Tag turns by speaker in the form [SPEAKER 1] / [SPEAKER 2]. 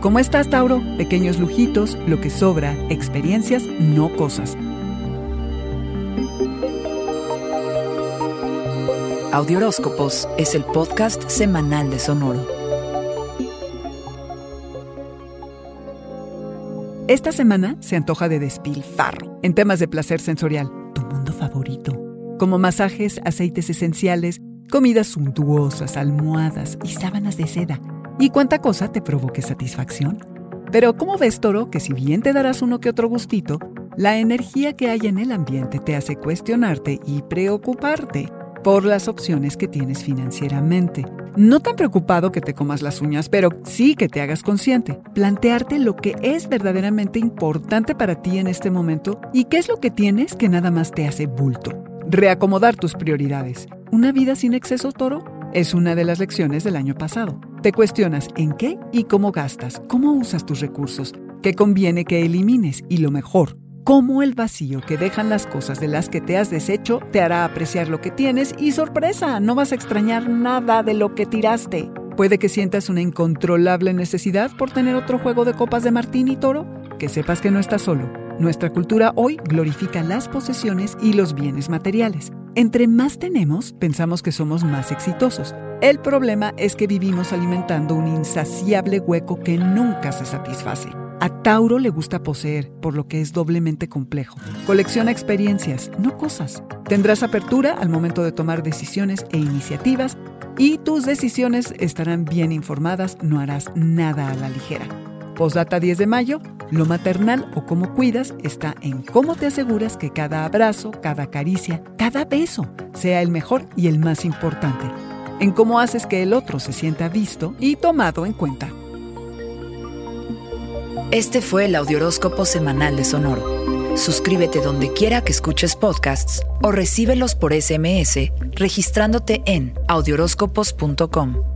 [SPEAKER 1] ¿Cómo estás, Tauro? Pequeños lujitos, lo que sobra, experiencias, no cosas.
[SPEAKER 2] Audioróscopos es el podcast semanal de Sonoro.
[SPEAKER 1] Esta semana se antoja de despilfarro en temas de placer sensorial, tu mundo favorito, como masajes, aceites esenciales, comidas suntuosas, almohadas y sábanas de seda. ¿Y cuánta cosa te provoque satisfacción? Pero ¿cómo ves, Toro, que si bien te darás uno que otro gustito, la energía que hay en el ambiente te hace cuestionarte y preocuparte por las opciones que tienes financieramente? No tan preocupado que te comas las uñas, pero sí que te hagas consciente. Plantearte lo que es verdaderamente importante para ti en este momento y qué es lo que tienes que nada más te hace bulto. Reacomodar tus prioridades. ¿Una vida sin exceso, toro? Es una de las lecciones del año pasado. Te cuestionas en qué y cómo gastas, cómo usas tus recursos, qué conviene que elimines y lo mejor, cómo el vacío que dejan las cosas de las que te has deshecho te hará apreciar lo que tienes y sorpresa, no vas a extrañar nada de lo que tiraste. Puede que sientas una incontrolable necesidad por tener otro juego de copas de martín y toro, que sepas que no estás solo. Nuestra cultura hoy glorifica las posesiones y los bienes materiales. Entre más tenemos, pensamos que somos más exitosos. El problema es que vivimos alimentando un insaciable hueco que nunca se satisface. A Tauro le gusta poseer, por lo que es doblemente complejo. Colecciona experiencias, no cosas. Tendrás apertura al momento de tomar decisiones e iniciativas y tus decisiones estarán bien informadas, no harás nada a la ligera. Posdata 10 de mayo, lo maternal o cómo cuidas está en cómo te aseguras que cada abrazo, cada caricia, cada beso sea el mejor y el más importante. En cómo haces que el otro se sienta visto y tomado en cuenta.
[SPEAKER 2] Este fue el Audioróscopo Semanal de Sonoro. Suscríbete donde quiera que escuches podcasts o recíbelos por SMS registrándote en audioróscopos.com.